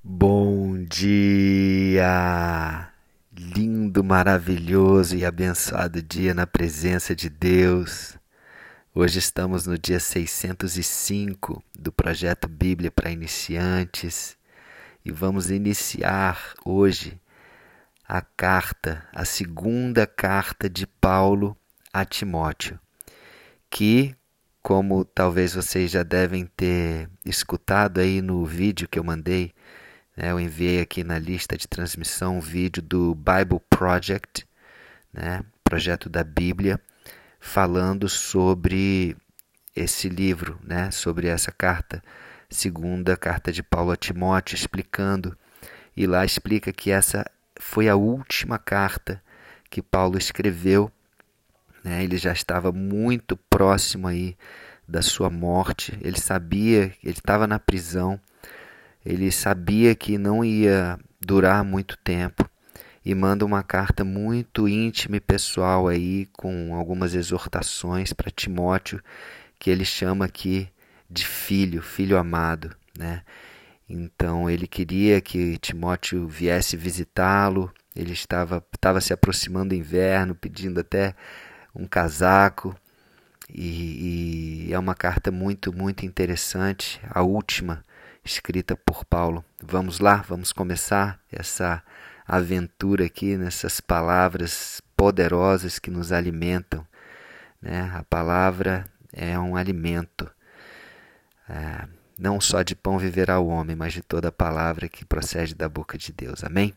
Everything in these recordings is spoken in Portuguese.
Bom dia! Lindo, maravilhoso e abençoado dia na presença de Deus. Hoje estamos no dia 605 do projeto Bíblia para Iniciantes e vamos iniciar hoje a carta, a segunda carta de Paulo a Timóteo, que, como talvez vocês já devem ter escutado aí no vídeo que eu mandei, né, eu enviei aqui na lista de transmissão um vídeo do Bible Project, né, projeto da Bíblia, falando sobre esse livro, né, sobre essa carta, segunda carta de Paulo a Timóteo, explicando. E lá explica que essa foi a última carta que Paulo escreveu. Né, ele já estava muito próximo aí da sua morte. Ele sabia, ele estava na prisão ele sabia que não ia durar muito tempo e manda uma carta muito íntima e pessoal aí com algumas exortações para Timóteo que ele chama aqui de filho, filho amado, né? Então ele queria que Timóteo viesse visitá-lo. Ele estava estava se aproximando do inverno, pedindo até um casaco. E, e é uma carta muito muito interessante, a última escrita por Paulo. Vamos lá, vamos começar essa aventura aqui nessas palavras poderosas que nos alimentam. Né? A palavra é um alimento. É, não só de pão viverá o homem, mas de toda palavra que procede da boca de Deus. Amém?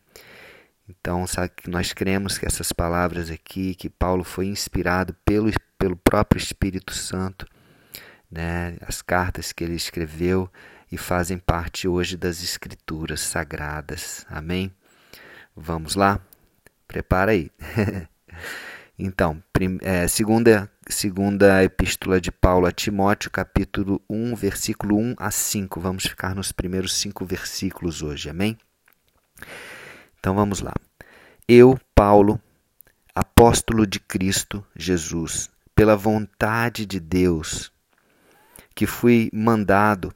Então, sabe que nós cremos que essas palavras aqui, que Paulo foi inspirado pelo, pelo próprio Espírito Santo, né? as cartas que ele escreveu, e fazem parte hoje das Escrituras Sagradas. Amém? Vamos lá? Prepara aí. então, é, segunda, segunda epístola de Paulo a Timóteo, capítulo 1, versículo 1 a 5. Vamos ficar nos primeiros cinco versículos hoje. Amém? Então vamos lá. Eu, Paulo, apóstolo de Cristo Jesus, pela vontade de Deus, que fui mandado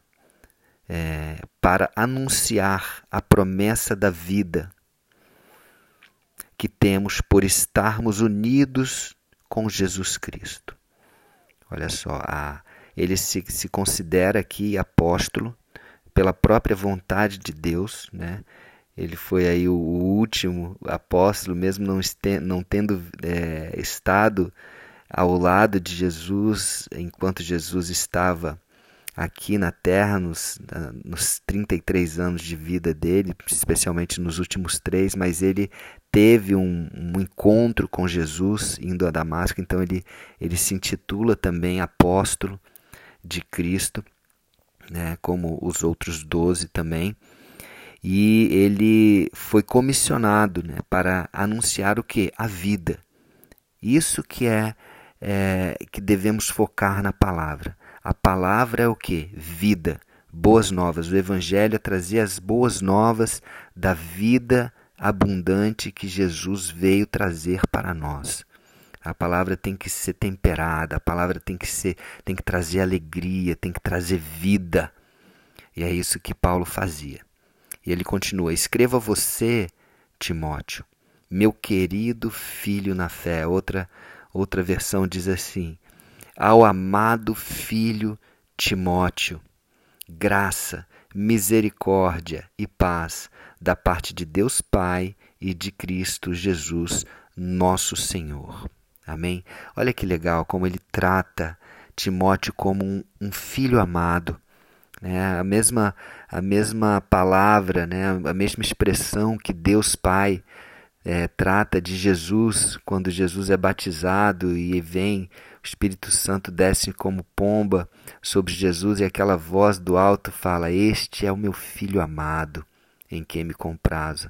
é, para anunciar a promessa da vida que temos por estarmos unidos com Jesus Cristo. Olha só, a, ele se, se considera aqui apóstolo pela própria vontade de Deus, né? Ele foi aí o, último apóstolo, mesmo não, este, não tendo é, estado ao lado de Jesus enquanto Jesus estava aqui na Terra, nos, nos 33 anos de vida dele, especialmente nos últimos três, mas ele teve um, um, encontro com Jesus indo a Damasco, então ele, ele se intitula também apóstolo de Cristo, né, como os outros doze também. E ele foi comissionado né, para anunciar o que? A vida. Isso que é, é que devemos focar na palavra a palavra é o que? Vida, boas novas. O Evangelho é trazer as boas novas da vida abundante que Jesus veio trazer para nós. A palavra tem que ser temperada, a palavra tem que ser, tem que trazer alegria, tem que trazer vida. E é isso que Paulo fazia. E ele continua: Escreva você, Timóteo, meu querido filho na fé. Outra outra versão diz assim: ao amado filho Timóteo, graça, misericórdia e paz da parte de Deus Pai e de Cristo Jesus, nosso Senhor. Amém? Olha que legal como ele trata Timóteo como um, um filho amado. Né? A, mesma, a mesma palavra, né? a mesma expressão que Deus Pai é, trata de Jesus quando Jesus é batizado e vem Espírito Santo desce como pomba sobre Jesus e aquela voz do alto fala: Este é o meu filho amado, em quem me comprazo.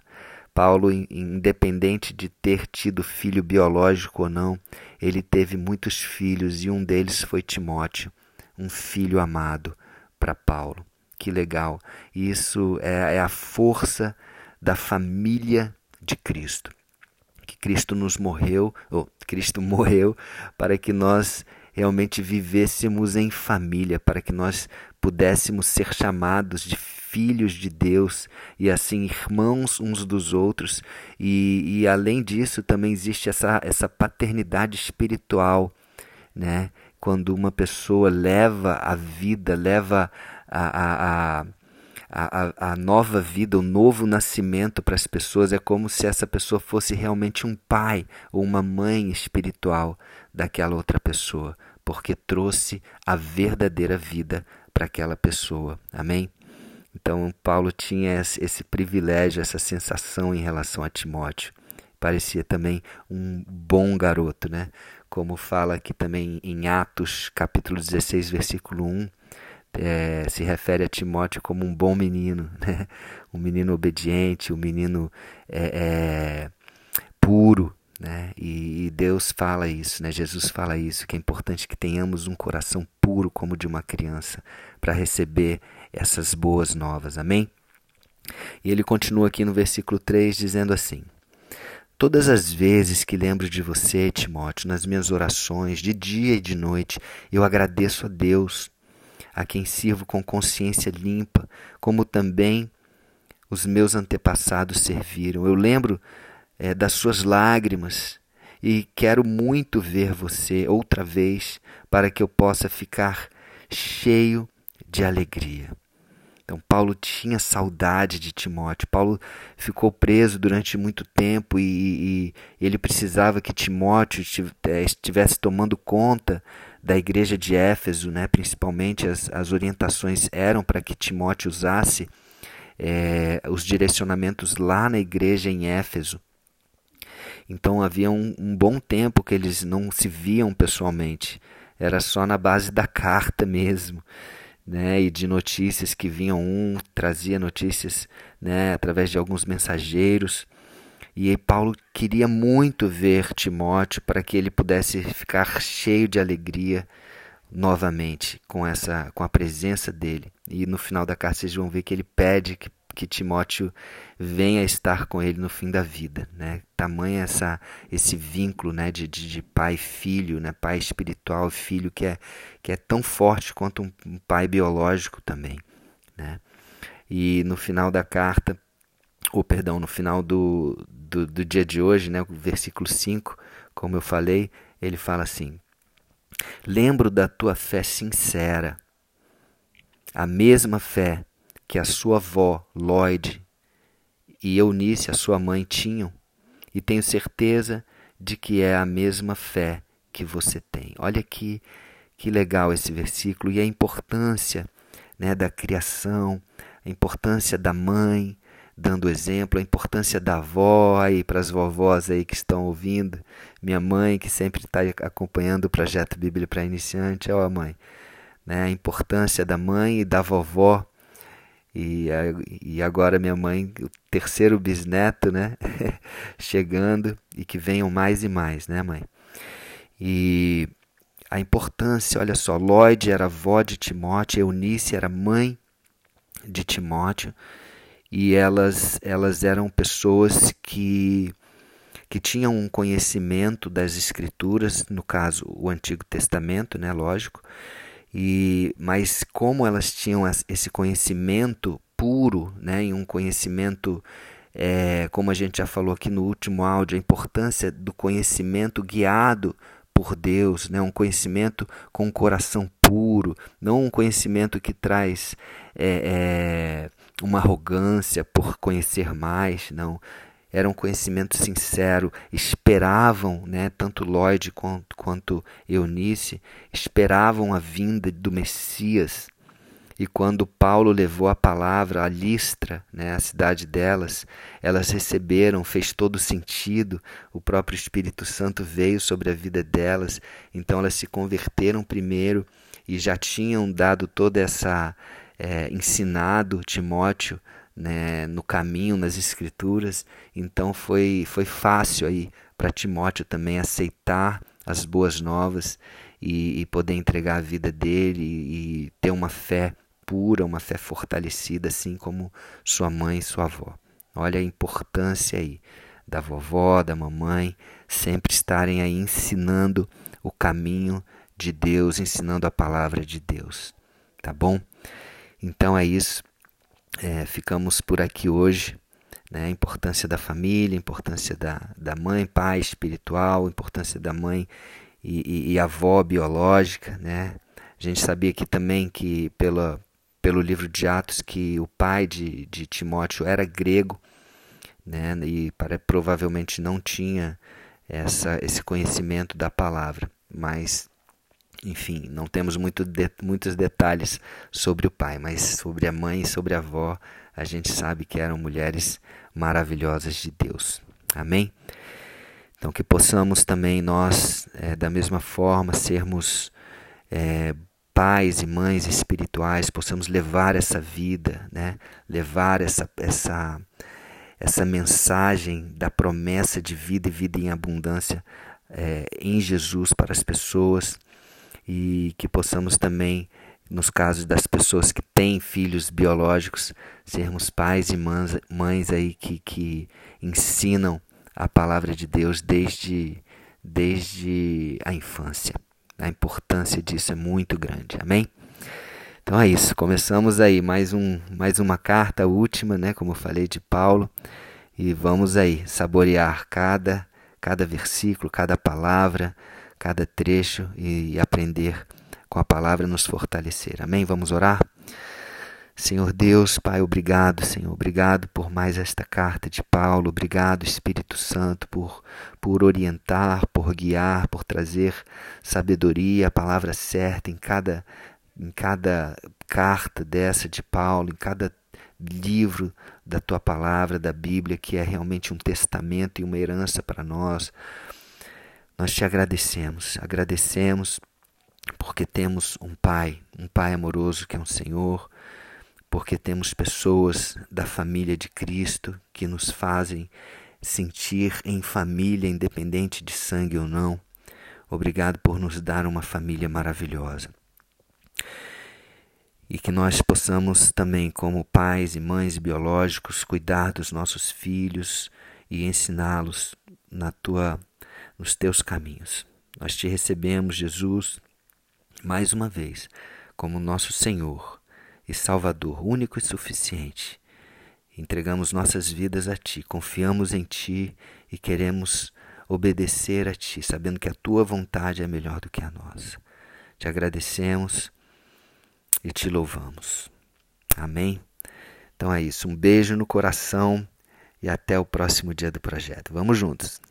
Paulo, independente de ter tido filho biológico ou não, ele teve muitos filhos e um deles foi Timóteo, um filho amado para Paulo. Que legal! Isso é, é a força da família de Cristo Cristo nos morreu, ou Cristo morreu para que nós realmente vivêssemos em família, para que nós pudéssemos ser chamados de filhos de Deus e assim irmãos uns dos outros. E, e além disso, também existe essa, essa paternidade espiritual, né? Quando uma pessoa leva a vida, leva a, a, a a, a, nova vida, o novo nascimento para as pessoas é como se essa pessoa fosse realmente um pai ou uma mãe espiritual daquela outra pessoa, porque trouxe a verdadeira vida para aquela pessoa. Amém? Então, Paulo tinha esse privilégio, essa sensação em relação a Timóteo. Parecia também um bom garoto, né? Como fala aqui também em Atos, capítulo 16, versículo 1 é, se refere a Timóteo como um bom menino, né? um menino obediente, um menino é, é, puro. Né? E, e, Deus fala isso, né? Jesus fala isso, que é importante que tenhamos um coração puro como de uma criança para receber essas boas novas. Amém? E ele continua aqui no versículo 3 dizendo assim: Todas as vezes que lembro de você, Timóteo, nas minhas orações, de dia e de noite, eu agradeço a Deus a quem sirvo com consciência limpa, como também os meus antepassados serviram. Eu lembro é, das suas lágrimas e quero muito ver você outra vez para que eu possa ficar cheio de alegria. Então, Paulo tinha saudade de Timóteo. Paulo ficou preso durante muito tempo e, e ele precisava que Timóteo é, estivesse tomando conta da igreja de Éfeso, né? principalmente as, as orientações eram para que Timóteo usasse é, os direcionamentos lá na igreja em Éfeso. Então havia um, um bom tempo que eles não se viam pessoalmente, era só na base da carta mesmo. Né, e de notícias que vinham um trazia notícias né, através de alguns mensageiros e Paulo queria muito ver Timóteo para que ele pudesse ficar cheio de alegria novamente com essa com a presença dele. E no final da carta vocês vão ver que ele pede que, que Timóteo venha estar com ele no fim da vida, né? Tamanha essa esse vínculo, né, de, de, de pai filho, né, pai espiritual filho que é que é tão forte quanto um, um pai biológico também, né? E no final da carta, ou perdão, no final do, do, do dia de hoje, né, o versículo 5, como eu falei, ele fala assim: Lembro da tua fé sincera, a mesma fé que a sua avó, Lloyd, e Eunice, a sua mãe, tinham, e tenho certeza de que é a mesma fé que você tem. Olha que, que legal esse versículo e a importância né, da criação, a importância da mãe, dando exemplo, a importância da avó aí para as vovós aí que estão ouvindo, minha mãe que sempre está acompanhando o projeto Bíblia para iniciante, ó mãe, né? A importância da mãe e da vovó e, e agora minha mãe, o terceiro bisneto, né? Chegando e que venham mais e mais, né, mãe? E a importância, olha só, Lloyd era avó de Timóteo, Eunice era mãe de Timóteo e elas, elas eram pessoas que, que tinham um conhecimento das escrituras, no caso o Antigo Testamento, né, lógico, e, mas como elas tinham esse conhecimento puro, né, e um conhecimento, é, como a gente já falou aqui no último áudio, a importância do conhecimento guiado por Deus, né? um conhecimento com um coração puro, não um conhecimento que traz é, é, uma arrogância por conhecer mais, não. Era um conhecimento sincero, esperavam, né, tanto Lloyd quanto, quanto Eunice, esperavam a vinda do Messias. E quando Paulo levou a palavra a Listra, né, a cidade delas, elas receberam, fez todo sentido. O próprio Espírito Santo veio sobre a vida delas, então elas se converteram primeiro e já tinham dado toda essa é, ensinado Timóteo né, no caminho, nas escrituras, então foi, foi fácil aí para Timóteo também aceitar as boas novas e, e, poder entregar a vida dele e, e ter uma fé pura, uma fé fortalecida, assim como sua mãe e sua avó. Olha a importância aí da vovó, da mamãe, sempre estarem aí ensinando o caminho de Deus, ensinando a palavra de Deus. Tá bom? Então é isso. É, ficamos por aqui hoje. Né? A importância da família, a importância da, da mãe, pai espiritual, a importância da mãe e, e, e avó biológica. Né? A gente sabia aqui também que, pela, pelo livro de Atos, que o pai de, de Timóteo era grego né? e para, provavelmente não tinha essa, esse conhecimento da palavra. Mas enfim, não temos muito de, muitos detalhes sobre o pai, mas sobre a mãe e sobre a avó, a gente sabe que eram mulheres maravilhosas de Deus. Amém? Então, que possamos também nós, é, da mesma forma, sermos é, pais e mães espirituais, possamos levar essa vida, né? levar essa, essa, essa mensagem da promessa de vida e vida em abundância é, em Jesus para as pessoas e que possamos também, nos casos das pessoas que têm filhos biológicos, sermos pais e mães, mães aí que, que ensinam a palavra de Deus desde, desde a infância. A importância disso é muito grande. Amém? Então é isso. Começamos aí mais, um, mais uma carta, última, né? Como eu falei, de Paulo. E vamos aí saborear cada, cada versículo, cada palavra cada trecho e aprender com a palavra nos fortalecer. Amém? Vamos orar? Senhor Deus, Pai, obrigado, Senhor. Obrigado por mais esta carta de Paulo. Obrigado, Espírito Santo, por, por orientar, por guiar, por trazer sabedoria, a palavra certa em cada, em cada carta dessa de Paulo, em cada livro da tua palavra, da Bíblia, que é realmente um testamento e uma herança para nós. Nós te agradecemos, agradecemos porque temos um Pai, um Pai amoroso que é um Senhor, porque temos pessoas da família de Cristo que nos fazem sentir em família, independente de sangue ou não. Obrigado por nos dar uma família maravilhosa. E que nós possamos também, como pais e mães biológicos, cuidar dos nossos filhos e ensiná-los na tua nos teus caminhos. Nós te recebemos, Jesus, mais uma vez, como nosso Senhor e Salvador, único e suficiente. Entregamos nossas vidas a Ti, confiamos em Ti e queremos obedecer a Ti, sabendo que a Tua vontade é melhor do que a nossa. Te agradecemos e te louvamos. Amém? Então é isso. Um beijo no coração e até o próximo dia do projeto. Vamos juntos.